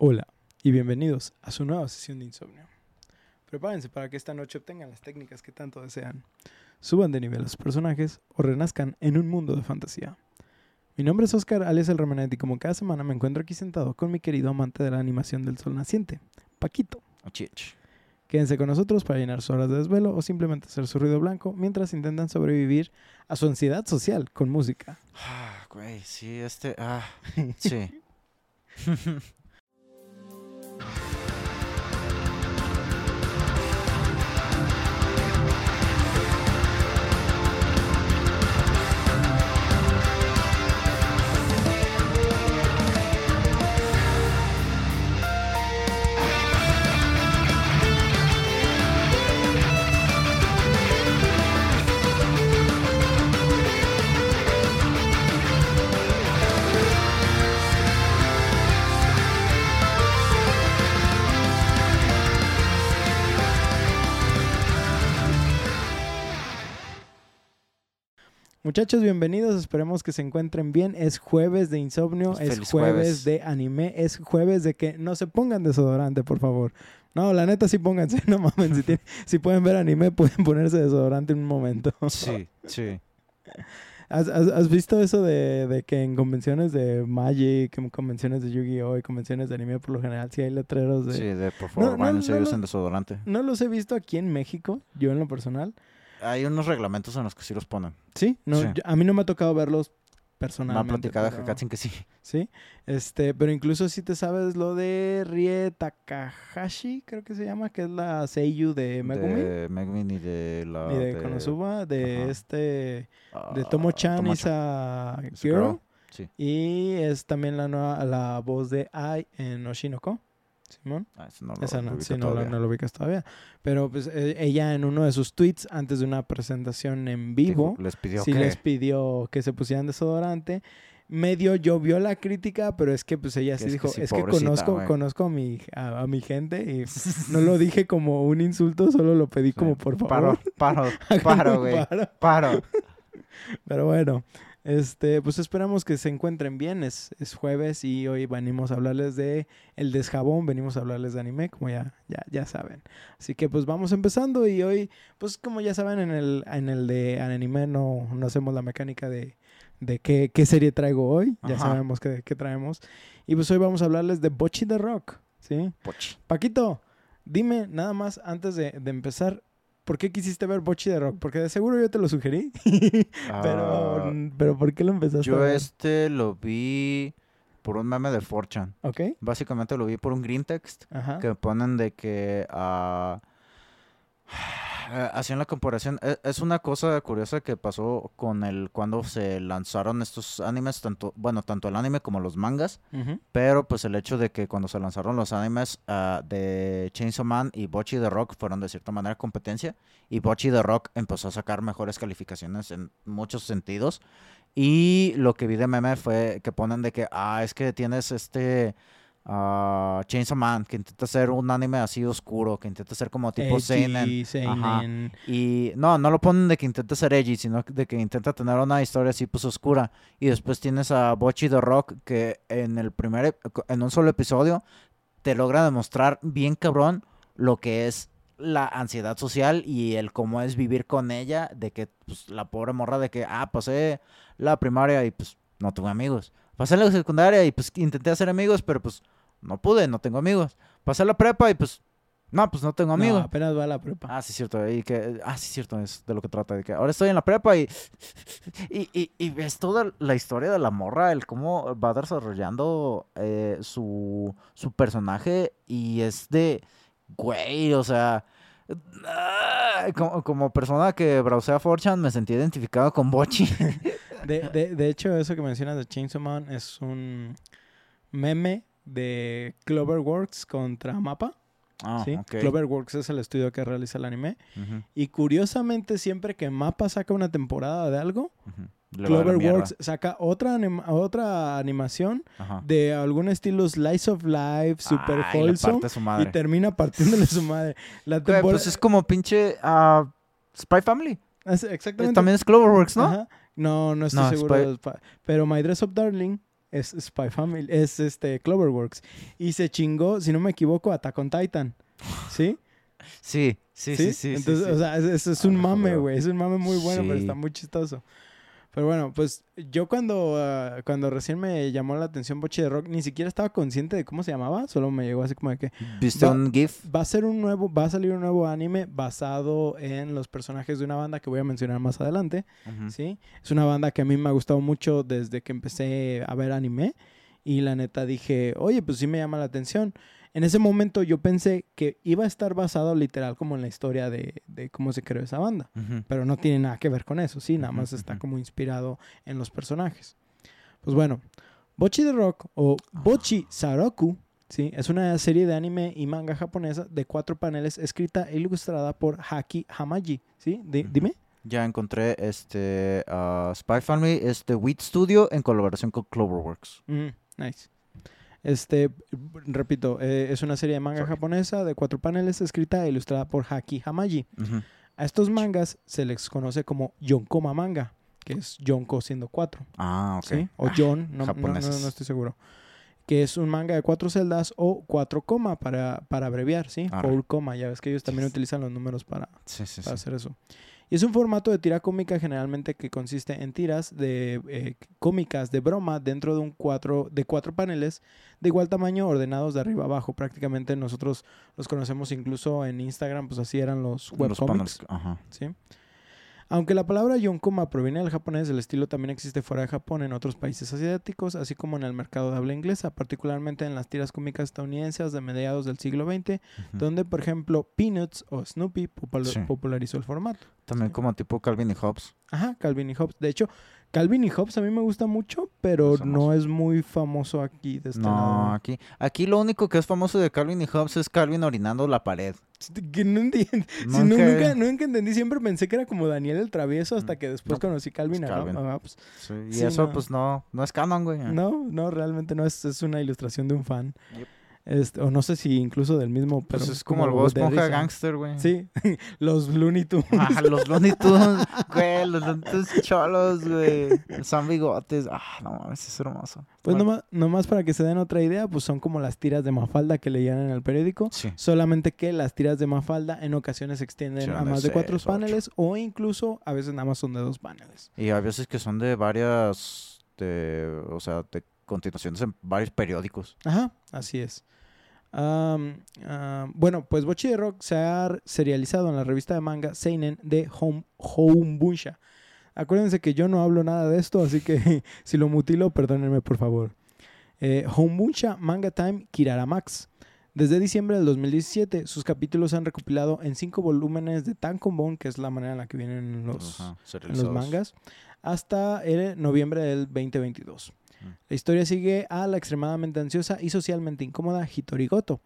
Hola y bienvenidos a su nueva sesión de insomnio. Prepárense para que esta noche obtengan las técnicas que tanto desean, suban de nivel a sus personajes o renazcan en un mundo de fantasía. Mi nombre es Oscar alias El Remanente y como cada semana me encuentro aquí sentado con mi querido amante de la animación del sol naciente, Paquito. Chich. Quédense con nosotros para llenar sus horas de desvelo o simplemente hacer su ruido blanco mientras intentan sobrevivir a su ansiedad social con música. Ah, güey, sí, este. Ah, sí. Muchachos, bienvenidos. Esperemos que se encuentren bien. Es jueves de insomnio, es Feliz jueves, jueves. de anime, es jueves de que no se pongan desodorante, por favor. No, la neta sí pónganse, no mames. Si, tienen- si pueden ver anime, pueden ponerse desodorante en un momento. Sí, sí. ¿Has, has- has visto eso de, de que en convenciones de Magic, en convenciones de Yu-Gi-Oh! y convenciones de anime, por lo general sí hay letreros de... Sí, de por favor, No, no, no. usen desodorante. No los he visto aquí en México, yo en lo personal. Hay unos reglamentos en los que sí los ponen. Sí, no, Sí. yo- a mí no me ha tocado verlos Me ha personalmente. platicado pero- Hakatsin que sí. Sí, este, pero incluso si te sabes lo de Rie Takahashi, creo que se llama, que es la Seiyu de Megumi De Megumin y de la. y de, Konosuba, de Ajá. este, de ah, Tomo-chan y Tomo-chan. esa Esa Girl. girl, Sí. Y es también la nueva, la voz de Ai en Oshinoko, Simón. Ah, no lo Esa no, sí, no, lo- todavía. no lo ubicas todavía. Pero pues eh, ella en uno de sus tweets antes de una presentación en vivo, Dijo- les pidió sí que. les pidió que se pusieran desodorante. Medio llovió la crítica, pero es que pues ella sí es que dijo, sí, es que conozco, güey". conozco a mi, a, a mi gente y no lo dije como un insulto, solo lo pedí Sí. como por favor. Paro, paro, paro, güey. paro. Paro. Pero bueno, este, pues esperamos que se encuentren bien. Es, es jueves y hoy venimos a hablarles de el desjabón, venimos a hablarles de anime, como ya, ya, ya saben. Así que pues vamos empezando y hoy, pues como ya saben, en el, en el de anime no, no hacemos la mecánica de, de qué, qué serie traigo hoy. Ya Ajá. sabemos qué, qué traemos. Y pues hoy vamos a hablarles de Bochi the Rock, ¿sí? Pochi. Paquito, dime nada más antes de, de empezar. ¿Por qué quisiste ver Bochi the Rock? Porque de seguro yo te lo sugerí. Pero, Ah, pero ¿por qué lo empezaste a yo ver? este lo vi por un meme de 4chan. ¿Ok? Básicamente lo vi por un green text. Ajá. que ponen de que ah, eh, hacían la comparación. E- Es una cosa curiosa que pasó con el cuando se lanzaron estos animes, tanto, bueno, tanto el anime como los mangas, pero pues el hecho de que cuando se lanzaron los animes ah, de Chainsaw Man y Bochi the Rock fueron de cierta manera competencia y Bochi the Rock empezó a sacar mejores calificaciones en muchos sentidos. Y lo que vi de meme fue que ponen de que, ah, es que tienes este ah, Chainsaw Man, que intenta hacer un anime así oscuro, que intenta ser como tipo seinen. Y no, no lo ponen de que intenta ser edgy, sino de que intenta tener una historia así pues oscura. Y después tienes a Bochi the Rock que en el primer, en un solo episodio, te logra demostrar bien cabrón lo que es la ansiedad social y el cómo es vivir con ella, de que pues la pobre morra de que, ah, pasé la primaria y pues no tuve amigos. Pasé la secundaria y pues intenté hacer amigos, pero pues no pude, no tengo amigos. Pasé la prepa y pues, no, pues no tengo No, amigos. apenas va a la prepa. Ah, sí, cierto. Y que, ah, sí, cierto. Es de lo que trata. De que ahora estoy en la prepa y, y, y, y ves toda la historia de la morra, el cómo va desarrollando eh, su, su personaje y es de, güey, o sea, ah, como, como persona que browsea 4chan me sentí identificado con Bochi. De, de, de hecho, eso que mencionas de Chainsaw Man es un meme de Cloverworks contra Mapa. Ah, ¿sí? Cloverworks es el estudio que realiza el anime. Y curiosamente, siempre que Mapa saca una temporada de algo, Cloverworks saca otra, anima- otra animación Ajá. de algún estilo Slice of Life, super Ay, le wholesome. Y termina partiéndole su madre. La temporada... pues es como pinche ah, Spy Family. es- Eh, exactamente. También es Cloverworks, ¿no? Ajá. No, no estoy No, seguro. Spy- Pero My Dress Up Darling es Spy Family, es este Cloverworks. Y se chingó, si no me equivoco, Attack on Titan. ¿Sí? Sí, sí, sí, sí. Entonces, sí, sí. o sea, es, es- es un Ah, mame, güey. Es un mame muy bueno, pero está muy chistoso. Pero bueno, pues yo cuando, ah, cuando recién me llamó la atención Bochi de Rock, ni siquiera estaba consciente de cómo se llamaba. Solo me llegó así como de que ¿Viste va- un GIF? va a ser un nuevo, va a salir un nuevo anime basado en los personajes de una banda que voy a mencionar más adelante. ¿sí? Es una banda que a mí me ha gustado mucho desde que empecé a ver anime. Y la neta dije, oye, pues sí me llama la atención. En ese momento yo pensé que iba a estar basado literal como en la historia de, de cómo se creó esa banda. Pero no tiene nada que ver con eso, sí, nada más está como inspirado en los personajes. Pues bueno, Bochi the Rock o Bochi Saroku, sí, es una serie de anime y manga japonesa de cuatro paneles escrita e ilustrada por Haki Hamaji, ¿sí? Dime. Ya encontré este ah, Spy Family, este Wheat Studio en colaboración con Cloverworks. Mm, nice. Este, repito, eh, es una serie de manga Sorry. japonesa de cuatro paneles escrita e ilustrada por Haki Hamaji. Ujú. A estos mangas se les conoce como Yonkoma manga, que es Yonko siendo cuatro, Ah, ok. ¿sí? O Ah, Yon, no, no, no, no estoy seguro. Que es un manga de cuatro celdas o cuatro coma para, para abreviar, ¿sí? Four coma, ya ves que ellos también Yes. utilizan los números para, Sí, sí, para hacer eso. Y es un formato de tira cómica generalmente que consiste en tiras de eh, cómicas de broma dentro de un cuatro de cuatro paneles de igual tamaño ordenados de arriba abajo. Prácticamente nosotros los conocemos incluso en Instagram, pues así eran los Los webcomics. paneles, Ajá. ¿sí? Aunque la palabra yonkoma proviene del japonés, el estilo también existe fuera de Japón en otros países asiáticos, así como en el mercado de habla inglesa, particularmente en las tiras cómicas estadounidenses de mediados del siglo XX, donde, por ejemplo, Peanuts o Snoopy popul- Sí. popularizó el formato. También como tipo Calvin y Hobbes. Ajá, Calvin y Hobbes. De hecho, Calvin y Hobbes a mí me gusta mucho, pero no es muy famoso aquí de este No, lado. aquí, aquí lo único que es famoso de Calvin y Hobbes es Calvin orinando la pared. Que no entiendo. Sí, no, Nunca- nunca, nunca entendí. Siempre pensé que era como Daniel el Travieso hasta que después No, conocí Calvin a Calvin. a Hobbes. Sí, y Sí, eso pues no, no es canon, güey. No, no, realmente no. Es, es una ilustración de un fan. Yep. Este, o no sé si incluso del mismo, pero Pues es como el Bob Esponja gangster, güey. Sí, los Looney Tunes. Ah, los Looney Tunes, güey, los Looney Tunes cholos, güey. Son bigotes. Ah, no mames, es hermoso. Pues Bueno, nomás, nomás para que se den otra idea, pues son como las tiras de Mafalda que leían en el periódico. Sí. Solamente que las tiras de Mafalda en ocasiones se extienden Sí, a más de cuatro ocho. paneles o incluso a veces nada más son de dos paneles. Y hay veces que son de varias, de, o sea, de continuaciones en varios periódicos. Ajá, así es. Bueno, pues Bochi de Rock se ha serializado en la revista de manga Seinen de Home, Hounbunsha. Acuérdense que yo no hablo nada de esto, así que si lo mutilo, perdónenme por favor. Eh, Hounbunsha Manga Time Kiraramax. Desde diciembre del 2017, sus capítulos se han recopilado en cinco volúmenes de Tankobon, que es la manera en la que vienen los, en los mangas, hasta el noviembre del 2022. La historia sigue a la extremadamente ansiosa y socialmente incómoda Hitori Goto,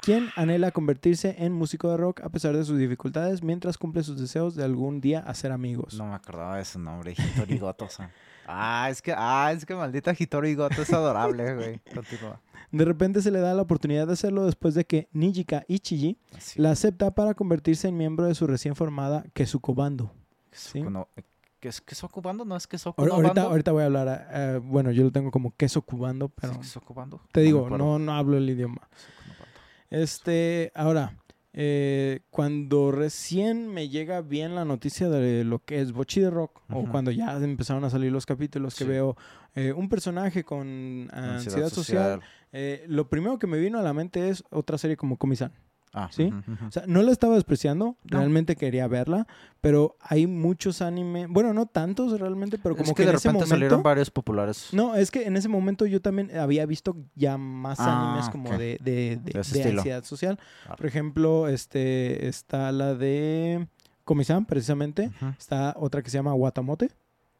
quien anhela convertirse en músico de rock a pesar de sus dificultades mientras cumple sus deseos de algún día hacer amigos. No me acordaba de su nombre, Hitori Goto. Ah, es que, ah, es que maldita Hitori Goto es adorable, güey. Continúa. De repente se le da la oportunidad de hacerlo después de que Nijika Ichiji la acepta para convertirse en miembro de su recién formada Kesuko Bando. ¿sí? ¿Qué es que ocupando? No es que Ahor- no ahorita, ahorita voy a hablar, eh, bueno, yo lo tengo como queso cubando, pero Sí, que ocupando. te digo, no, no hablo el idioma. Este, ahora, eh, cuando recién me llega bien la noticia de lo que es Bochi de Rock, o cuando ya empezaron a salir los capítulos que Sí. veo eh, un personaje con ansiedad, social, eh, lo primero que me vino a la mente es otra serie como Comisan. Ah, ¿sí? O sea, no la estaba despreciando, No. realmente quería verla, pero hay muchos anime, bueno, no tantos realmente, pero como es que, que, de en ese momento... salieron varios populares. No, es que en ese momento yo también había visto ya más Ah, animes como de, de, de- ansiedad social. Ah. Por ejemplo, este está la de Komi-san, precisamente. Está otra que se llama Watamote.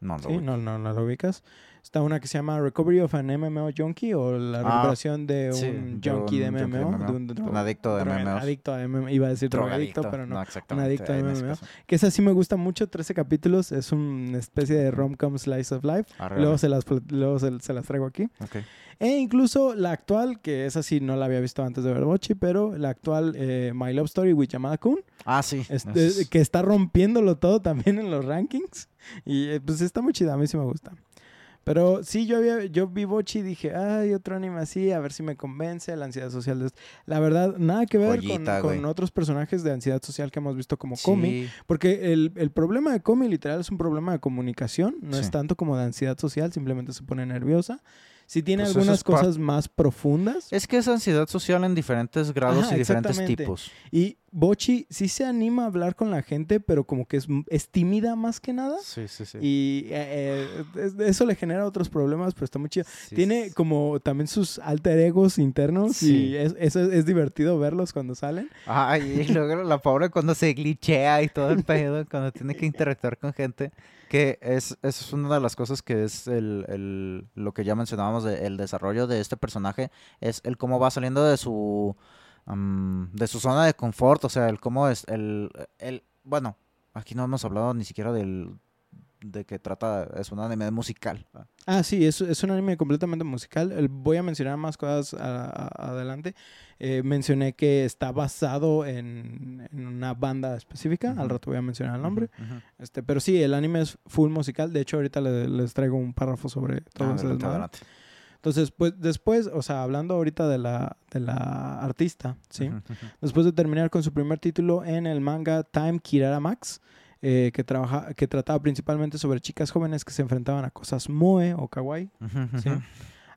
No, no, Sí, no, no, no lo ubicas. Está una que se llama Recovery of an MMO Junkie o la Ah, recuperación de sí, un de junkie de un de MMO. MMO. de un, Un adicto de MMOs. Adicto a MMO. Iba a decir drogadicto, pero no. exactamente. adicto a MMO. Que esa sí me gusta mucho, 13 capítulos. Es una especie de rom-com slice of life. Arre, Luego, se las, luego se, se las traigo aquí. Ok. E incluso la actual, que esa sí no la había visto antes de ver Bochi, pero la actual eh, My Love Story with Yamada Kun, Ah, sí. este, es- que está rompiéndolo todo también en los rankings. Y eh, pues está muy chida, a mí sí me gusta. Pero sí, yo había, yo vi Bochi y dije, ay, otro anime así, a ver si me convence la ansiedad social. De... La verdad, nada que ver Joyita, con, con otros personajes de ansiedad social que hemos visto como Komi. Sí. Porque el, el problema de Komi literal es un problema de comunicación, no es Sí. tanto como de ansiedad social, simplemente se pone nerviosa. Sí tiene Pues algunas es cosas más profundas. Es que es ansiedad social en diferentes grados Ajá, y diferentes tipos. Y Bochi sí se anima a hablar con la gente, pero como que es, es tímida más que nada. Sí, sí, sí. Y eh, eh, es- eso le genera otros problemas, pero está muy chido. Sí, Tiene sí. como también sus alter egos internos Sí. y es, eso es, es divertido verlos cuando salen. Ay, y luego la pobre cuando se glitchea y todo el pedo, cuando tiene que interactuar con gente, que es, es una de las cosas que es el, el- lo que ya mencionábamos, de, el desarrollo de este personaje, es el cómo va saliendo de su, de su zona de confort, o sea, el cómo es, el, el, bueno, aquí no hemos hablado ni siquiera del, de que trata, es un anime musical. Ah, sí, es, es un anime completamente musical. Voy a mencionar más cosas a- a- adelante. Eh, mencioné que está basado en, en una banda específica. Al rato voy a mencionar el nombre. Este, pero sí, el anime es full musical. De hecho, ahorita le- les traigo un párrafo sobre todo Ah, ese. Entonces, pues después, o sea, hablando ahorita de la, de la artista, ¿sí? Después de terminar con su primer título en el manga Time Kirara Max, eh, que, trabaja, que trataba principalmente sobre chicas jóvenes que se enfrentaban a cosas moe o kawaii.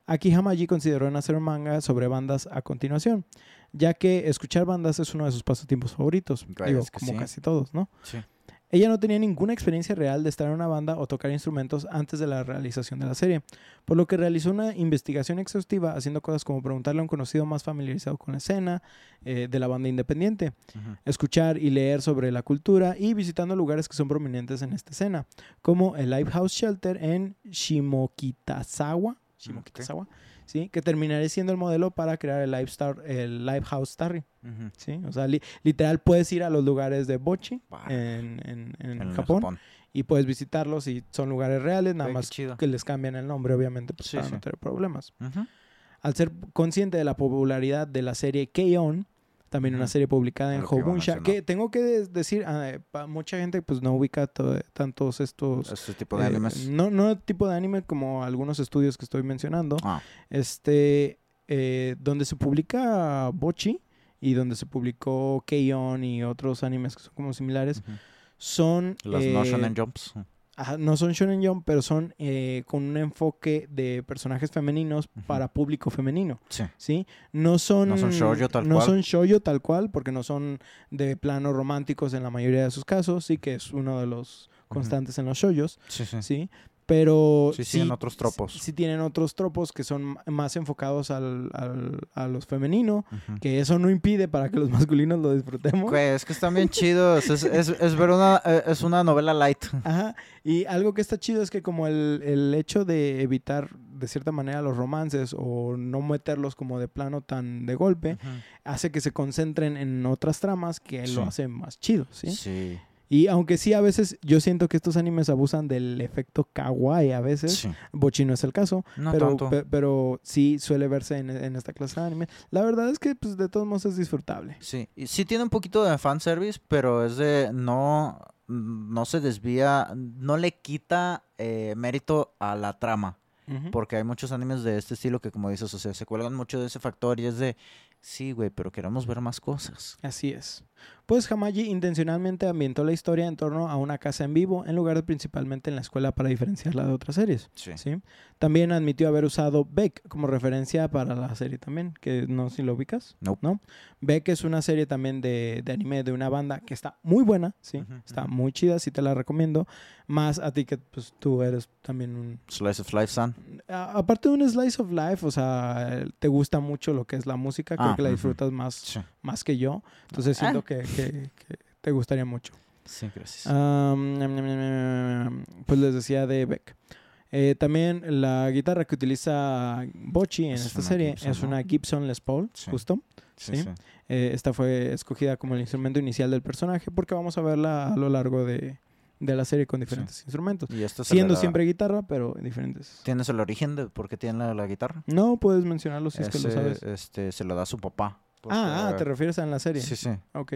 Aquí Hamaji consideró en hacer un manga sobre bandas a continuación, ya que escuchar bandas es uno de sus pasatiempos favoritos, digo, como sí. casi todos, ¿no? Sí. Ella no tenía ninguna experiencia real de estar en una banda o tocar instrumentos antes de la realización de la serie, por lo que realizó una investigación exhaustiva haciendo cosas como preguntarle a un conocido más familiarizado con la escena eh, de la banda independiente, escuchar y leer sobre la cultura y visitando lugares que son prominentes en esta escena, como el Lifehouse Shelter en Shimokitazawa, Shimokitazawa ¿sí? que terminaría siendo el modelo para crear el, Lifestar, el Lifehouse Starry. Ujú. ¿sí? O sea, li- literal puedes ir a los lugares de Bochi en, en- en Japón, y puedes visitarlos y son lugares reales, nada más que les cambian el nombre, obviamente, pues, Sí, para sí. no tener problemas. Al ser consciente de la popularidad de la serie K-On! También una serie publicada en Lo que tengo que de- decir, ah, eh, pa- mucha gente pues no ubica to- tantos estos... Este tipo de eh, animes. no, no tipo de anime como algunos estudios que estoy mencionando, Ah, este, eh, donde se publica Bochi y donde se publicó K-On! y otros animes que son como similares, son... Las eh, no shonen jumps. Ajá, no son shonen jump, pero son eh, con un enfoque de personajes femeninos para público femenino, Sí. ¿sí? No son No son shoujo tal no cual. son shoujo tal cual, porque no son de plano románticos en la mayoría de sus casos, sí que es uno de los constantes en los shoujos, Sí, sí. ¿sí? Pero Sí, sí, en otros tropos. Sí, tienen otros tropos que son más enfocados al, al- a los femeninos, Ujú. que eso no impide para que los masculinos lo disfrutemos. Güey, es que están bien chidos. Es, es, es ver una, eh, es una novela light. Ajá. Y algo que está chido es que como el, el hecho de evitar de cierta manera los romances o no meterlos como de plano tan de golpe, hace que se concentren en otras tramas que Sí. lo hacen más chido, ¿sí? Sí. Y aunque sí a veces yo siento que estos animes abusan del efecto kawaii a veces, Sí. Bochi no es el caso, No pero, tanto. pe- pero sí suele verse en, en esta clase de anime. La verdad es que pues de todos modos es disfrutable. Sí, y sí tiene un poquito de fanservice, pero es de no, no se desvía, no le quita eh, mérito a la trama, porque hay muchos animes de este estilo que como dices, o sea, se cuelgan mucho de ese factor y es de, sí, güey, pero queremos ver más cosas. Así es. Pues Hamaji intencionalmente ambientó la historia en torno a una casa en vivo en lugar de principalmente en la escuela para diferenciarla de otras series. Sí. ¿sí? También admitió haber usado Beck como referencia para la serie también, que no sé si lo ubicas. Nope. ¿no? Beck es una serie también de, de anime de una banda que está muy buena, ¿sí? Está muy chida, sí te la recomiendo. Más a ti que pues, tú eres también un... Slice of Life, San. a- aparte de un slice of life, o sea, te gusta mucho lo que es la música, creo Ah, que la disfrutas más, Sí. más que yo. Entonces siento que, que- que te gustaría mucho. Sí, gracias. Pues les decía de Beck. Eh, también la guitarra que utiliza Bochi en es esta serie Gibson, es ¿no? una Gibson Les Paul, Sí. justo. sí. Eh, esta fue escogida como el instrumento inicial del personaje porque vamos a verla a lo largo de, de la serie con diferentes instrumentos. Y esto Siendo da- siempre guitarra, pero diferentes. ¿Tienes el origen de por qué tiene la, la guitarra? No puedes mencionarlo si es que lo sabes. Este, se lo da su papá. Ah, ah, te refieres a en la serie. Sí, sí. Ok.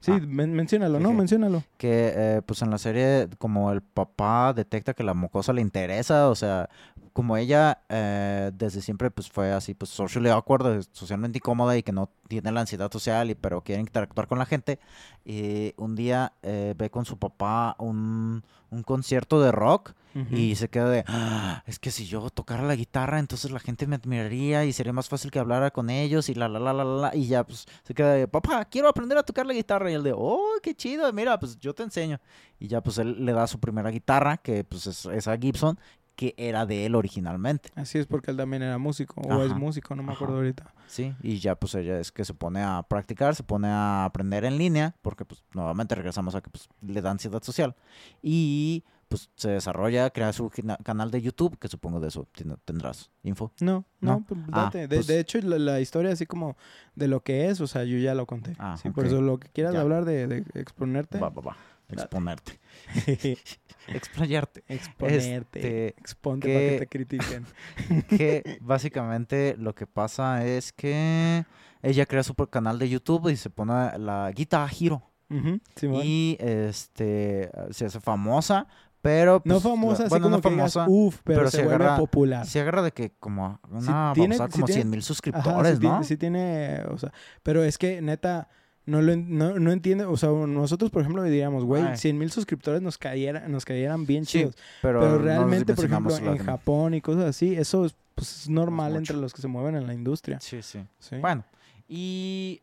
Sí, Ah. men- menciónalo, ¿no? Jeje. Menciónalo. que eh, pues en la serie como el papá detecta que la mocosa le interesa, o sea, como ella eh, desde siempre pues fue así pues socially awkward, eh, socialmente incómoda y que no tiene la ansiedad social y pero quiere interactuar con la gente, y un día eh, ve con su papá un, un concierto de rock Ujú. y se queda de, "Ah, es que si yo tocara la guitarra, entonces la gente me admiraría y sería más fácil que hablara con ellos y la, la, la, la, la, la", y ya pues se queda de, papá, quiero aprender a tocar la guitarra y él de, oh, qué chido, mira, pues yo te enseño. Y ya pues él le da su primera guitarra, que pues es esa Gibson, que era de él originalmente, Así es porque él también era músico, o es Ajá, músico, no me acuerdo ajá. ahorita. ¿sí? Y ya pues ella es que se pone a practicar, se pone a aprender en línea, porque pues nuevamente regresamos a que pues le da ansiedad social. Y pues se desarrolla, crea su canal de YouTube, que supongo de eso tendrás info. No, no, ¿No? pues Ah, date. De, pues- de hecho, la, la historia así como de lo que es, o sea, yo ya lo conté. Ah, sí, por eso lo que quieras Ya. hablar de, de exponerte. Va, va, va. Exponerte. Explayarte. exponerte. Este, exponte que- para que te critiquen. que básicamente lo que pasa es que ella crea su canal de YouTube y se pone la Guitar Hero. Ujú, Simón. Y este se hace famosa, pero no pues, la- famosa, así bueno, como no que digas, famosa, uff, pero, pero se, se vuelve agarra- popular. se agarra de que como una tiene- babosada, sí como tiene- 100 mil Ajá, suscriptores, ¿no? tiene, sí tiene, o sea, pero es que neta, no lo no, no entiende, o sea, nosotros por ejemplo diríamos, güey, Ay. 100 mil suscriptores nos cayera, nos cayeran bien Sí, chidos, pero, pero, no realmente, por ejemplo, en Japón y cosas así, eso es, pues, es normal entre los que se mueven en la industria. Sí, sí. ¿sí? Bueno, y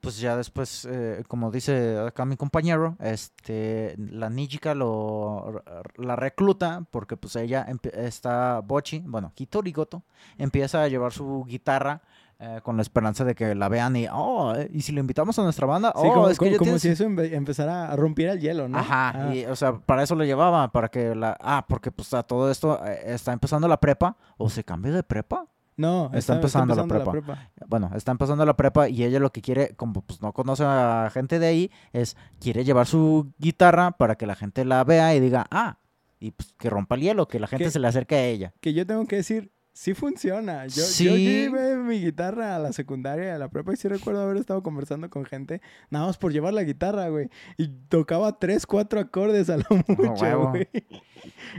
pues ya después, eh, como dice acá mi compañero, este, la Nijika lo, la recluta porque pues ella está Bochi, bueno, Hitori Goto, empieza a llevar su guitarra eh, con la esperanza de que la vean y, oh, eh, y si lo invitamos a nuestra banda, Sí, oh, como, es que como- ya como tienes- si eso empe- empezara a romper el hielo, ¿no? Ajá, Ah, y, o sea, para eso lo llevaba, para que la... Ah, porque pues a todo esto eh, está empezando la prepa, o se cambió de prepa. No, está empezando la prepa. Bueno, está empezando la prepa y ella lo que quiere, como pues no conoce a gente de ahí, es quiere llevar su guitarra para que la gente la vea y diga, ah, y pues que rompa el hielo, que la gente se le acerque a ella. Que yo tengo que decir, sí funciona. Yo, yo Sí. llevé mi guitarra a la secundaria, a la prepa, y sí recuerdo haber estado conversando con gente, nada más por llevar la guitarra, güey. Y tocaba tres, cuatro acordes a lo mucho, güey.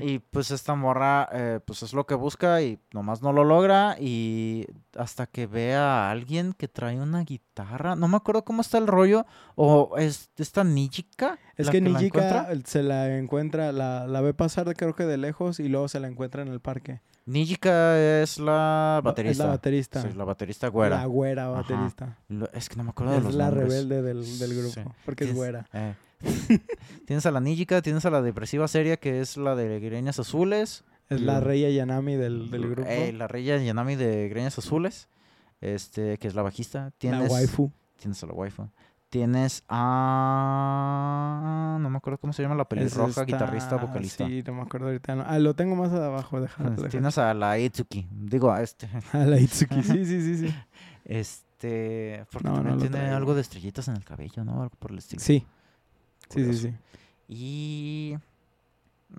Y pues esta morra, eh, pues es lo que busca y nomás no lo logra y hasta que vea a alguien que trae una guitarra, no me acuerdo cómo está el rollo, o es esta Nijika. Es que la Nijika se la encuentra, la, la ve pasar de, creo que de lejos y luego se la encuentra en el parque. Nijika es la baterista. Es la baterista. Sí, la baterista güera. La güera baterista. Es que no me acuerdo de Es los la nombres. rebelde del, del grupo, Sí. porque es güera. eh. tienes a la Nijika, tienes a la depresiva seria que es la de Greñas Azules. Es la Reya Yanami del, del grupo. Eh, la Reya Yanami de Greñas Azules. Este, que es la bajista. Tienes, la waifu. Tienes a la waifu. Tienes a. No me acuerdo cómo se llama la pelirroja, esta- guitarrista, vocalista. Sí, no me acuerdo ahorita. no. Ah, lo tengo más abajo, déjalo. Tienes a la Itsuki. Digo, a este. A la Itsuki, sí, sí, sí, sí. Este. Porque No, también tiene algo de estrellitas en el cabello, ¿no? Algo por el estilo. Sí, sí, sí, sí. Y.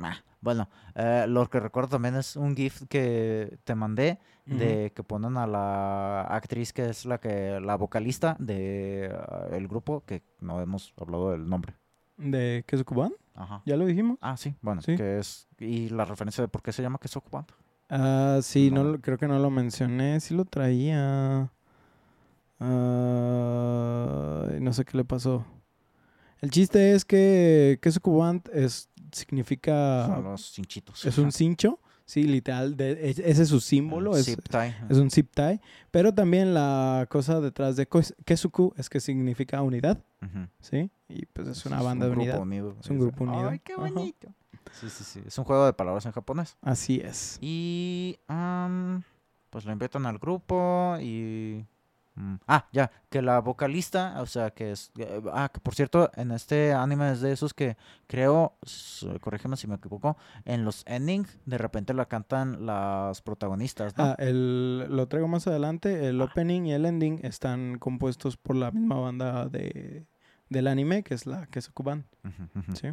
ah, bueno, eh, lo que recuerdo también es un GIF que te mandé de que ponen a la actriz que es la que la vocalista de ah, el grupo que no hemos hablado del nombre. ¿De Kesukuban? Ajá. ¿Ya lo dijimos? Ah, sí, bueno, Sí. que es y la referencia de por qué se llama Queso Band. Ah, sí, no, creo que no lo mencioné. Sí lo traía. Ah, no sé qué le pasó. El chiste es que Kesukuban es, significa... Son los cinchitos. Ah, Es un cincho, sí, literal. de- es- ese es su símbolo, es, Zip tie. es un zip tie. Pero también la cosa detrás de Kesuku es que significa unidad. ¿sí? Y pues es una banda de grupo unidad. unido. Es un grupo unido. Ay, qué Ajá. bonito. Sí, sí, sí. Es un juego de palabras en japonés. Así es. Y pues la invitan al grupo y... mm, Ah, ya, que la vocalista, o sea, que es... eh, Ah, que por cierto, en este anime es de esos que creo, corrígeme si me equivoco, en los endings de repente la cantan las protagonistas, ¿no? Ah, el, lo traigo más adelante. El opening y el ending están compuestos por la misma banda de, del anime, que es la Kesukuban, Ujú, ujú. ¿sí?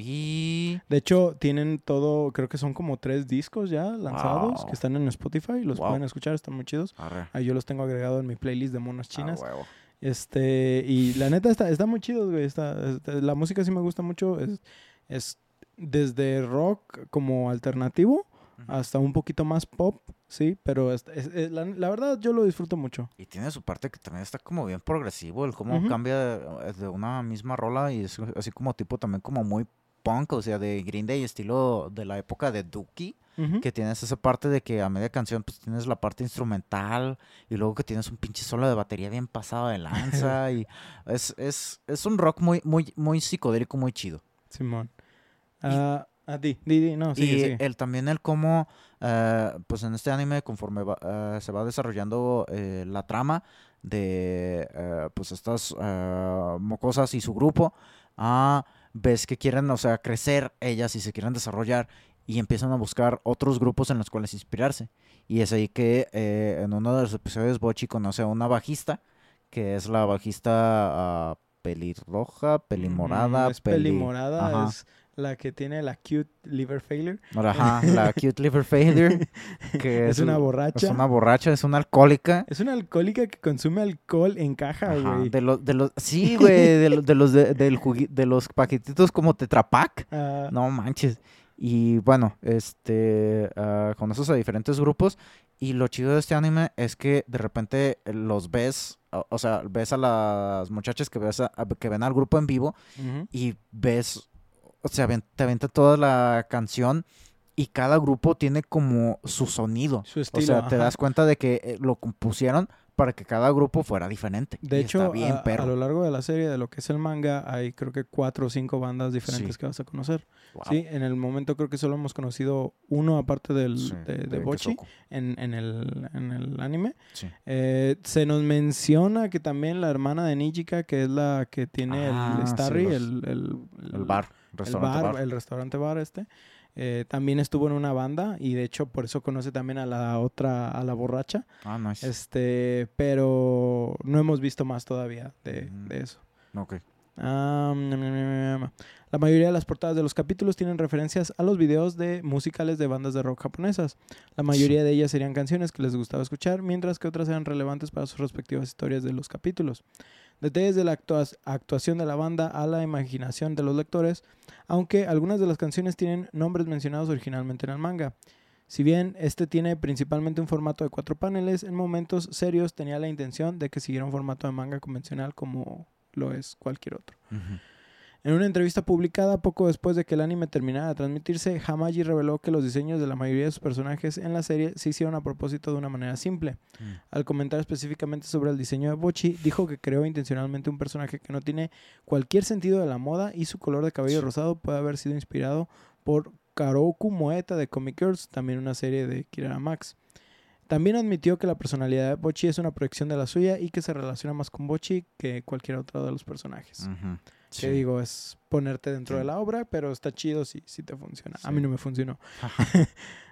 Y... De hecho, tienen todo, creo que son como tres discos ya lanzados Wow. que están en Spotify. Los Wow. pueden escuchar, están muy chidos. Arre. Ahí yo los tengo agregado en mi playlist de monas chinas. Este, y la neta está, está muy chido, güey. Está, está- la música sí me gusta mucho. Es, es desde rock como alternativo hasta un poquito más pop, sí, pero es- la, la verdad yo lo disfruto mucho. Y tiene su parte que también está como bien progresivo, el cómo cambia de, de una misma rola y es así como tipo también como muy punk, o sea, de Green Day, estilo de la época de Dookie, que tienes esa parte de que a media canción pues tienes la parte instrumental y luego que tienes un pinche solo de batería bien pasado de lanza y es, es, es un rock muy, muy, muy psicodélico, muy chido. Simón. Ah, a ti, di, di, no, sigue, y sigue. el también el cómo, eh, pues en este anime, conforme va- eh, se va desarrollando eh, la trama de pues estas mocosas y su grupo, ah, ves que quieren, o sea, crecer ellas y se quieren desarrollar y empiezan a buscar otros grupos en los cuales inspirarse. Y es ahí que eh, en uno de los episodios Bochi conoce a una bajista, que es la bajista ah, pelirroja, pelimorada, Mm, es peli- pelimorada, Ajá. es la que tiene la cute liver failure. Ajá, la cute liver failure, que Es una borracha. Es una borracha, es una alcohólica. Es una alcohólica que consume alcohol en caja, güey. de los, de los, sí, güey, de, lo- de los, de, del jugui- de los paquetitos como Tetrapac. Ah, No manches. Y bueno, este, ah, conoces a diferentes grupos. Y lo chido de este anime es que de repente los ves, o, o sea, ves a las muchachas que, ves a- a- que ven al grupo en vivo y ves, o sea, te aventa toda la canción y cada grupo tiene como su sonido. Su O estilo. sea, te das cuenta de que eh, lo compusieron para que cada grupo fuera diferente. De Y hecho, está bien a, lo largo de la serie, de lo que es el manga, hay creo que cuatro o cinco bandas diferentes Sí. que vas a conocer. Wow. Sí, en el momento creo que solo hemos conocido uno aparte del, Sí, de, de de Bochi en, en, el, en el anime. Sí. Eh, se nos menciona que también la hermana de Nijika, que es la que tiene Ah, el sí, Starry, los- el, el, El bar, restaurante bar, bar. el restaurante bar este. eh, también estuvo en una banda y de hecho por eso conoce también a la otra, a la borracha. Ah, nice. Este, pero no hemos visto más todavía de, Mm. de eso. Ok. Mm. La mayoría de las portadas de los capítulos tienen referencias a los videos de musicales de bandas de rock japonesas. La mayoría de ellas serían canciones que les gustaba escuchar, mientras que otras eran relevantes para sus respectivas historias de los capítulos. Detalles de la actua- actuación de la banda a la imaginación de los lectores, aunque algunas de las canciones tienen nombres mencionados originalmente en el manga. Si bien este tiene principalmente un formato de cuatro paneles, en momentos serios tenía la intención de que siguiera un formato de manga convencional como lo es cualquier otro. En una entrevista publicada poco después de que el anime terminara de transmitirse, Hamaji reveló que los diseños de la mayoría de sus personajes en la serie se hicieron a propósito de una manera simple. Mm. Al comentar específicamente sobre el diseño de Bochi, dijo que creó intencionalmente un personaje que no tiene cualquier sentido de la moda y su color de cabello Sí. rosado puede haber sido inspirado por Karoku Moeta de Comic Girls, también una serie de Kirara Max. También admitió que la personalidad de Bochi es una proyección de la suya y que se relaciona más con Bochi que cualquier otro de los personajes. Sí. digo, es ponerte dentro Sí. de la obra, pero está chido si, si te funciona. A mí no me funcionó.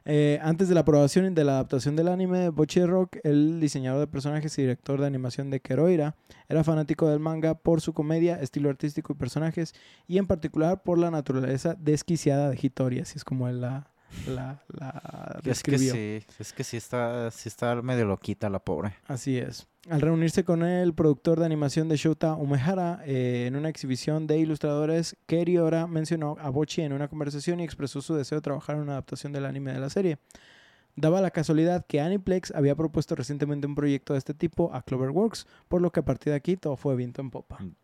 Eh, antes de la aprobación y de la adaptación del anime de Bochi de Rock, el diseñador de personajes y director de animación de Keroira era fanático del manga por su comedia, estilo artístico y personajes, y en particular por la naturaleza desquiciada de Hitori, así es como él la, la, la Es que sí, es que sí está, sí está medio loquita la pobre. Así es. Al reunirse con el productor de animación de Shota Umehara eh, en una exhibición de ilustradores, Keri Ora mencionó a Bochi en una conversación y expresó su deseo de trabajar en una adaptación del anime de la serie. Daba la casualidad que Aniplex había propuesto recientemente un proyecto de este tipo a Cloverworks, por lo que a partir de aquí todo fue viento en popa. Mm,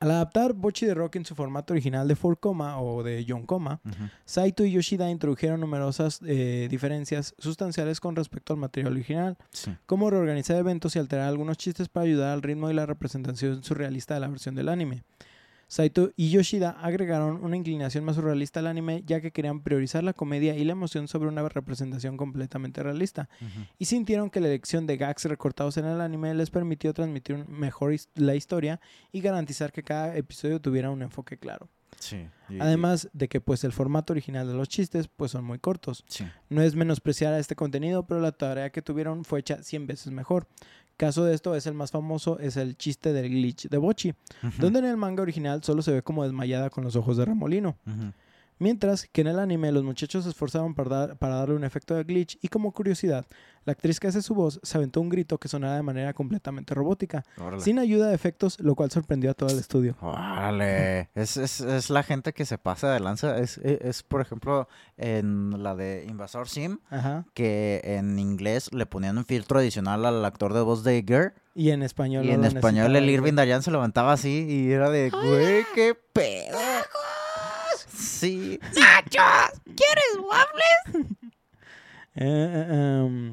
Al adaptar Bochi de Rock en su formato original de 4 o de John Coma, Ujú. Saito y Yoshida introdujeron numerosas eh, diferencias sustanciales con respecto al material original Sí. cómo reorganizar eventos y alterar algunos chistes para ayudar al ritmo y la representación surrealista de la versión del anime. Saito y Yoshida agregaron una inclinación más surrealista al anime ya que querían priorizar la comedia y la emoción sobre una representación completamente realista y sintieron que la elección de gags recortados en el anime les permitió transmitir mejor la historia y garantizar que cada episodio tuviera un enfoque claro. Sí. y- y- Además de que pues el formato original de los chistes pues son muy cortos. Sí. No es menospreciar a este contenido, pero la tarea que tuvieron fue hecha 100 veces mejor. Caso de esto es el más famoso, es el chiste del glitch de Bochi, donde en el manga original solo se ve como desmayada con los ojos de remolino. Mientras que en el anime los muchachos se esforzaban para, dar- para darle un efecto de glitch y como curiosidad, la actriz que hace su voz se aventó un grito que sonaba de manera completamente robótica, Órale. sin ayuda de efectos, lo cual sorprendió a todo el estudio. Órale. Es, es, es la gente que se pasa de lanza. Es, es, es, por ejemplo, en la de Invasor Sim, Ajá. que en inglés le ponían un filtro adicional al actor de voz de Ger. Y en español. Y en español el. Irving Dayan se levantaba así y era de, güey, qué pedo. Sí. Eh, eh, em,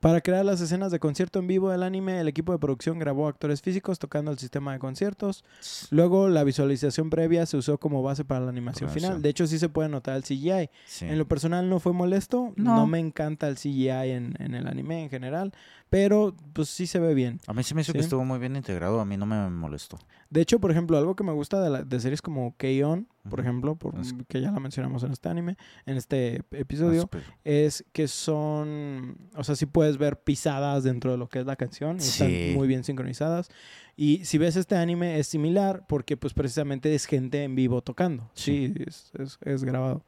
para crear las escenas de concierto en vivo del anime, el equipo de producción grabó actores físicos tocando el sistema de conciertos. Luego, la visualización previa se usó como base para la animación final. De hecho, sí se puede notar el CGI. Sí. En lo personal no fue molesto. No, No. me encanta el CGI en, en el anime en general. Pero, pues sí se ve bien. A mí se me hizo que estuvo muy bien integrado. A mí no me molestó. De hecho, por ejemplo, algo que me gusta de, la- de series como K-On, por ejemplo, por- Es- que ya la mencionamos en este anime, en este episodio, Ah, súper. es que son, o sea, sí puedes ver pisadas dentro de lo que es la canción, y Sí. están muy bien sincronizadas. Y si ves este anime es similar porque pues precisamente es gente en vivo tocando, sí, es, es- es grabado,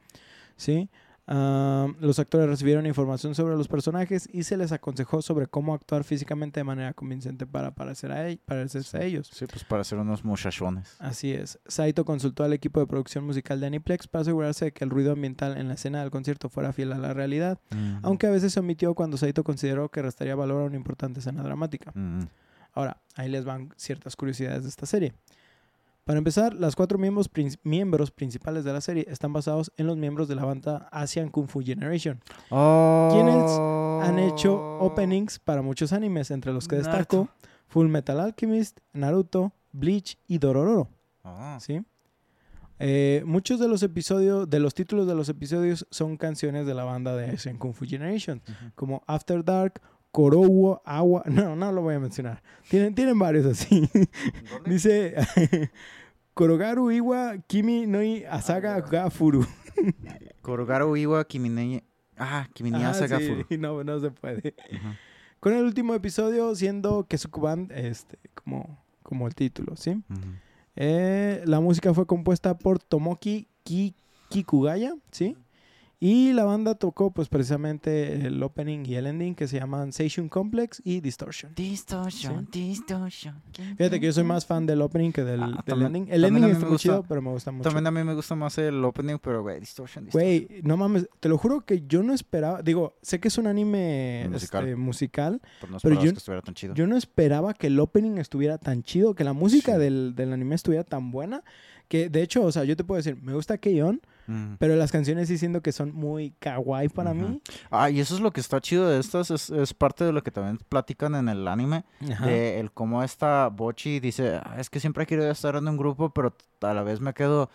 ¿sí? Los actores recibieron información sobre los personajes y se les aconsejó sobre cómo actuar físicamente de manera convincente para parecer a ell- parecerse a ellos. Sí, pues para ser unos muchachones. Así es. Saito consultó al equipo de producción musical de Aniplex para asegurarse de que el ruido ambiental en la escena del concierto fuera fiel a la realidad, Mm. aunque a veces se omitió cuando Saito consideró que restaría valor a una importante escena dramática. Mm. Ahora, ahí les van ciertas curiosidades de esta serie. Para empezar, las cuatro miembros, prin- miembros principales de la serie están basados en los miembros de la banda Asian Kung Fu Generation. ¿Quiénes Han hecho openings para muchos animes, entre los que destaco Naruto. Full Metal Alchemist, Naruto, Bleach y Dorororo. Ah. ¿sí? Eh, muchos de los episodios, de los títulos de los episodios son canciones de la banda de Asian Kung Fu Generation, como After Dark, Korowo, Agua, no, no lo voy a mencionar. Tienen, tienen varios así. ¿Dónde? Dice Korogaru Iwa Kimi no i Asaga Ah. Gafuru. Korogaru Iwa. Ah, Kimini Ah, Asa sí, Gafuru. no, no se puede. Con el último episodio siendo Kesukuban este, como, como el título, ¿sí? Eh, la música fue compuesta por Tomoki Ki- Kikugaya, ¿sí? Y la banda tocó pues precisamente el opening y el ending que se llaman Seishun Complex y Distortion. Distortion, distortion. Fíjate que yo soy más fan del opening que del, Ah, del también- ending. El ending está muy chido, pero me gusta mucho. También a mí me gusta más el opening, pero güey, distortion, distortion. Güey, no mames, te lo juro que yo no esperaba, digo, sé que es un anime Musical. este, musical, Pero no pero yo- que estuviera tan chido. yo no esperaba que el opening estuviera tan chido, que la música Sí. del, del anime estuviera tan buena, que de hecho, o sea, yo te puedo decir, me gusta Keion, Ujú. Pero las canciones sí siento que son muy kawaii para mí. Ah, y eso es lo que está chido de estas, es, es parte de lo que también platican en el anime, Ajá. de el cómo esta Bochi dice, "Ah, es que siempre he querido estar en un grupo, pero a la vez me quedo,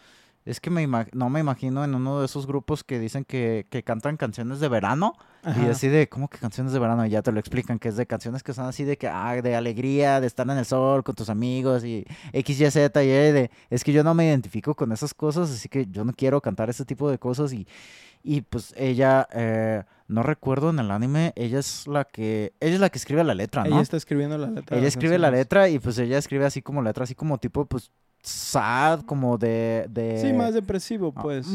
es que me no me imagino en uno de esos grupos que dicen que, que cantan canciones de verano, y así de, ¿cómo que canciones de verano? Y ya te lo explican, que es de canciones que son así de que, ah, de alegría, de estar en el sol con tus amigos y X, Y, Z, y de, es que yo no me identifico con esas cosas, así que yo no quiero cantar ese tipo de cosas y, y pues ella, eh, no recuerdo en el anime, ella es la que, ella es la que escribe la letra, ¿no? Ella está escribiendo la letra. Ella escribe la letra y pues ella escribe así como letra, así como tipo, pues, sad, como de... de Sí, más depresivo, Ah, pues.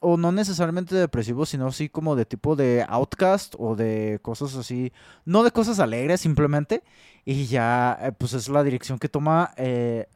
o no necesariamente depresivo, sino así como de tipo de outcast o de cosas así, no de cosas alegres simplemente. Y ya, eh, pues es la dirección que toma eh,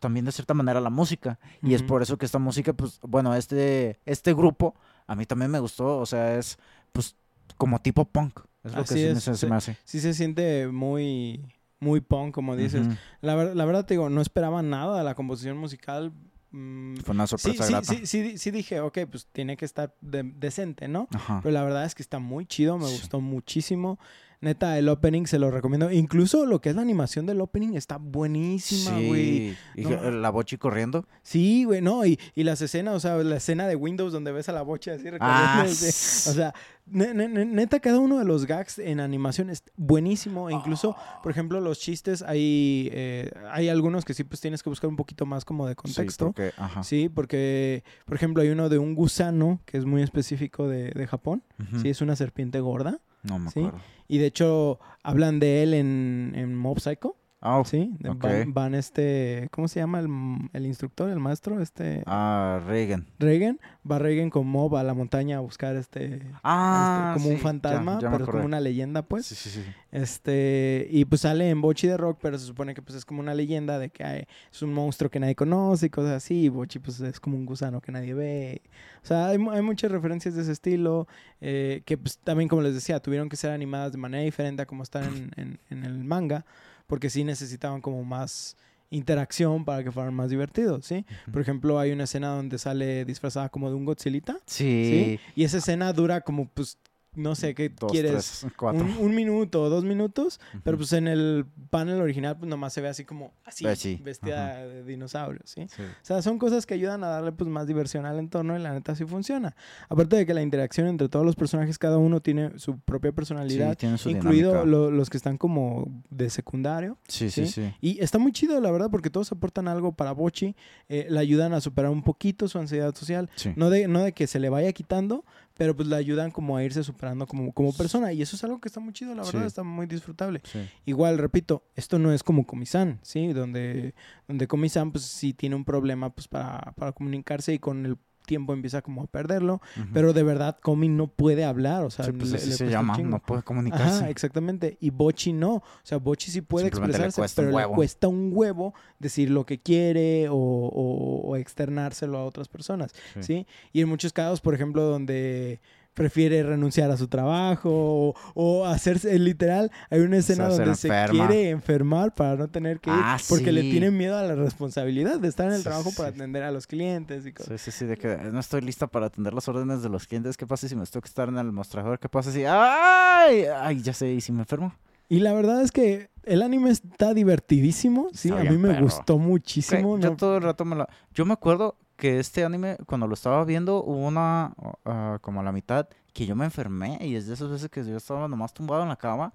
también de cierta manera la música. Y es por eso que esta música, pues, bueno, este, este grupo a mí también me gustó. O sea, es pues como tipo punk. Es lo Así que sí es, se, sí. me hace. Sí se siente muy, muy punk, como dices. Ujú. la, ver- la verdad te digo, no esperaba nada de la composición musical. mm, Fue una Sí, sorpresa sí, grata. sí, sí, sí dije, ok, pues tiene que estar de- decente, ¿no? Ajá. Pero la verdad es que está muy chido, me Sí. gustó muchísimo. Neta, el opening se lo recomiendo. Incluso lo que es la animación del opening está buenísima, güey. Sí, No. la bochi corriendo. Sí, güey, no, y, y las escenas, o sea, la escena de Windows donde ves a la bocha así Ah, recorriendo, o sea, ne- ne- ne- neta, cada uno de los gags en animación es buenísimo. E incluso, por ejemplo, los chistes, hay, eh, hay algunos que sí, pues tienes que buscar un poquito más como de contexto. Sí, porque, ajá. Sí, porque, por ejemplo, hay uno de un gusano que es muy específico de, de Japón. Sí, es una serpiente gorda. No me sí. acuerdo. Y de hecho, hablan de él en, en Mob Psycho. Ah, ¿sí? Van, van este, ¿cómo se llama el, el instructor, el maestro? Este, Ah, Reagan. Reagan. Va Reagan con Mob a la montaña a buscar este, Ah, este, como un sí, fantasma, ya pero es como una leyenda, pues. Sí, sí, sí. Este, y pues sale en Bochi de Rock, pero se supone que pues es como una leyenda de que hay- es un monstruo que nadie conoce y cosas así. Y Bochi pues es como un gusano que nadie ve. O sea, hay, hay muchas referencias de ese estilo, eh, que pues también, como les decía, tuvieron que ser animadas de manera diferente a como están en, en- en el manga, porque sí necesitaban como más interacción para que fueran más divertidos, ¿sí? Por ejemplo, hay una escena donde sale disfrazada como de un Godzilla, Sí. ¿sí? Y esa escena dura como, pues, no sé, ¿qué Dos, quieres? tres, un, un minuto o dos minutos, pero pues en el panel original pues nomás se ve así como así, Ve, sí, vestida de dinosaurio, ¿sí? Sí. O sea, son cosas que ayudan a darle pues más diversión al entorno y la neta sí funciona. Aparte de que la interacción entre todos los personajes, cada uno tiene su propia Sí, personalidad, tiene su incluido lo- los que están como de secundario. Sí, sí, ¿sí? sí. Y está muy chido, la verdad, porque todos aportan algo para Bochi, eh, le ayudan a superar un poquito su ansiedad social. Sí. No de, no de que se le vaya quitando, pero pues le ayudan como a irse superando como, como persona. Y eso es algo que está muy chido, la verdad, Sí. está muy disfrutable. Sí. Igual, repito, esto no es como Comisan, ¿sí? Donde, donde Comisan pues sí tiene un problema pues para, para comunicarse y con el tiempo empieza como a perderlo. Pero de verdad, Comi no puede hablar, o sea, Sí, pues le- así le se llama, no puede comunicarse. Ajá, exactamente. Y Bochi no. O sea, Bochi sí puede le expresarse, pero le cuesta un huevo decir lo que quiere o, o- o externárselo a otras personas, Sí. ¿sí? Y en muchos casos, por ejemplo, donde prefiere renunciar a su trabajo o, o hacerse, literal, hay una escena Se- donde se quiere enfermar para no tener que ir Ah, porque le tiene miedo a la responsabilidad de estar en el Sí, trabajo sí, para atender a los clientes y cosas. Sí, sí, sí, de que no estoy lista para atender las órdenes de los clientes. ¿Qué pasa si me tengo que estar en el mostrador? ¿Qué pasa si... ¡Ay! Ay, ya sé, ¿y si me enfermo? Y la verdad es que el anime está divertidísimo, sí, Está a mí me perro. gustó muchísimo. Yo todo el rato me la... Yo me acuerdo que este anime, cuando lo estaba viendo, hubo una, ah, como a la mitad, que yo me enfermé y es de esas veces que yo estaba nomás tumbado en la cama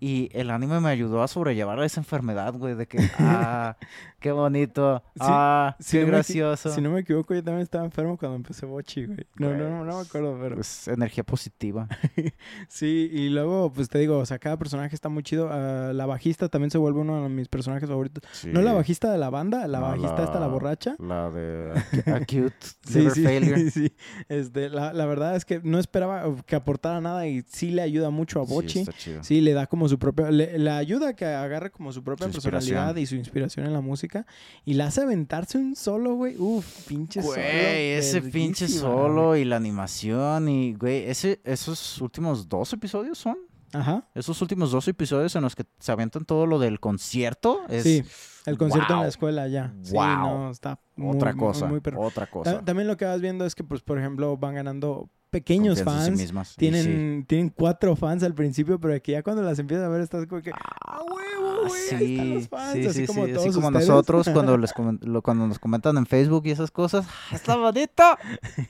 y el anime me ayudó a sobrellevar esa enfermedad, güey, de que, ah, qué bonito, Sí, ah, si qué no gracioso. Si no me equivoco, yo también estaba enfermo cuando empecé Bochi, güey. No, no, no, no me acuerdo, pero... Pues energía positiva. Sí, y luego, pues te digo, o sea, cada personaje está muy chido. Ah, la bajista también se vuelve uno de mis personajes favoritos. No la bajista de la banda, la No, bajista esta, la borracha. La de acu- Acute Sí, sí, Failure. sí. Este, la, la verdad es que no esperaba que aportara nada y sí le ayuda mucho a Sí, Bochi. está chido. Sí, le da como su propia, le, le ayuda que agarre como su propia Su personalidad y su inspiración en la música y la hace aventarse un solo, güey. Uf, pinche solo. Güey, ese pinche solo y la animación y, güey, ese, esos últimos dos episodios son. güey. Ajá. Esos últimos dos episodios en los que se avientan todo lo del concierto. Es Sí, el concierto en la escuela ya. Sí, Wow. no, está muy, otra muy- cosa. muy perro. otra Ta- cosa. También lo que vas viendo es que, pues, por ejemplo, van ganando pequeños Confianza sí fans. Tienen, sí. tienen cuatro fans al principio, pero que ya cuando las empiezas a ver estás como que, ¡a huevo, güey! ahí están los fans. sí, así sí, como sí, todos así como ustedes. nosotros cuando les lo- cuando nos comentan en Facebook y esas cosas. "Ah, Está bonito.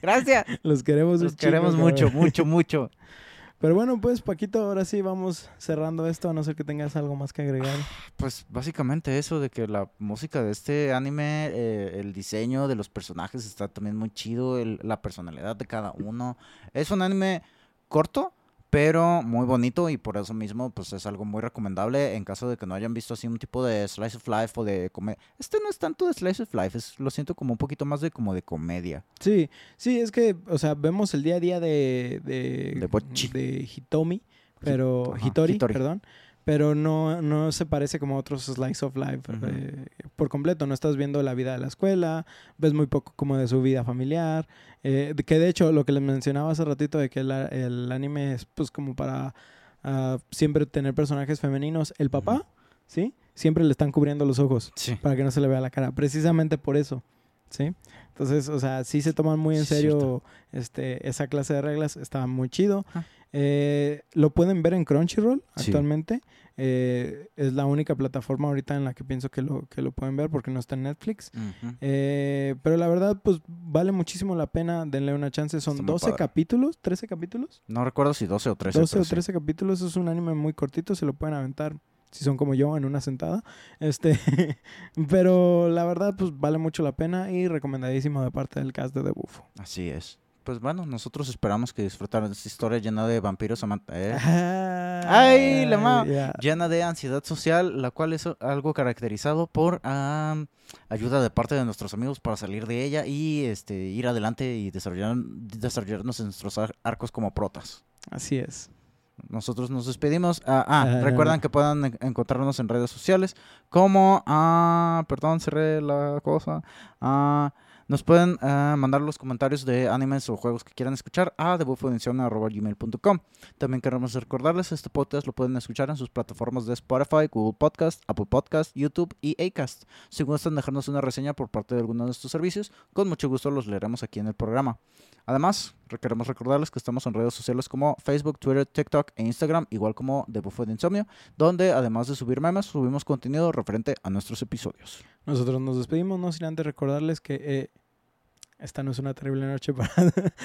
Gracias. los queremos Los queremos mucho, mucho, mucho. Pero bueno, pues, Paquito, ahora sí vamos cerrando esto, a no ser que tengas algo más que agregar. Pues básicamente eso de que la música de este anime, eh, el diseño de los personajes está también muy chido, la personalidad de cada uno. Es un anime corto, pero muy bonito y por eso mismo pues es algo muy recomendable en caso de que no hayan visto así un tipo de slice of life o de comedia. Este no es tanto de slice of life, es, lo siento como un poquito más de como de comedia. Sí, sí, es que, o sea, vemos el día a día de, de, De Bochi. de Hitomi, pero ajá, Hitori, Hitori. perdón, pero no, no se parece como a otros slice of life eh, por completo. No estás viendo la vida de la escuela, ves muy poco como de su vida familiar, eh, que de hecho lo que les mencionaba hace ratito de que el, el anime es pues como para ah, siempre tener personajes femeninos. El papá. ¿sí? Siempre le están cubriendo los ojos Sí. para que no se le vea la cara, precisamente por eso, ¿sí? Entonces, o sea, sí se toman muy en Sí, serio este, esa clase de reglas, está muy chido. Eh, lo pueden ver en Crunchyroll Sí. actualmente. Eh, es la única plataforma ahorita en la que pienso que lo, que lo pueden ver porque no está en Netflix. Eh, pero la verdad, pues vale muchísimo la pena, denle una chance. Son Está muy 12 padre. capítulos, 13 capítulos. No recuerdo si 12 o 13. 12 o pero sí. 13 capítulos, es un anime muy cortito, se lo pueden aventar si son como yo en una sentada. Este, pero la verdad pues vale mucho la pena y recomendadísimo de parte del cast de The Bufo. Así es. Pues bueno, nosotros esperamos que disfrutaran de esta historia llena de vampiros eh, Ay, la ma- ya. llena de ansiedad social, la cual es algo caracterizado por ayuda de parte de nuestros amigos para salir de ella y este ir adelante y desarrollar, desarrollarnos en nuestros ar- arcos como protas. Así es. Nosotros nos despedimos. Ah, ah, Ah, recuerdan que puedan en- encontrarnos en redes sociales como, ah, perdón, cerré la cosa. Ah, nos pueden ah, mandar los comentarios de animes o juegos que quieran escuchar a debufodenciona.gmail.com. También queremos recordarles, este podcast lo pueden escuchar en sus plataformas de Spotify, Google Podcast, Apple Podcast, YouTube y Acast. Si gustan dejarnos una reseña por parte de alguno de estos servicios, con mucho gusto los leeremos aquí en el programa. Además, queremos recordarles que estamos en redes sociales como Facebook, Twitter, TikTok e Instagram, igual como The Bufo de Insomnio, donde además de subir memes, subimos contenido referente a nuestros episodios. Nosotros nos despedimos, no sin antes recordarles que eh, esta no es una terrible noche para,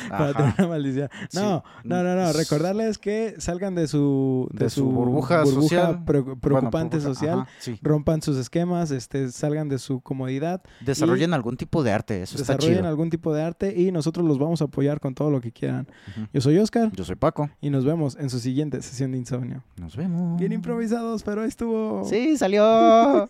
para tener una maldición. Sí. No, no, no, no. S- Recordarles que salgan de su, De su burbuja social. pre- Bueno, preocupante burbuja, social. ajá, sí. Rompan sus esquemas, este, salgan de su comodidad, Desarrollen algún tipo de arte, eso está desarrollen chido. algún tipo de arte y nosotros los vamos a apoyar con todo lo que quieran. Yo soy Oscar Yo soy Paco. y nos vemos en su siguiente sesión de insomnio. Nos vemos. Bien improvisados, pero ahí estuvo. Sí, salió.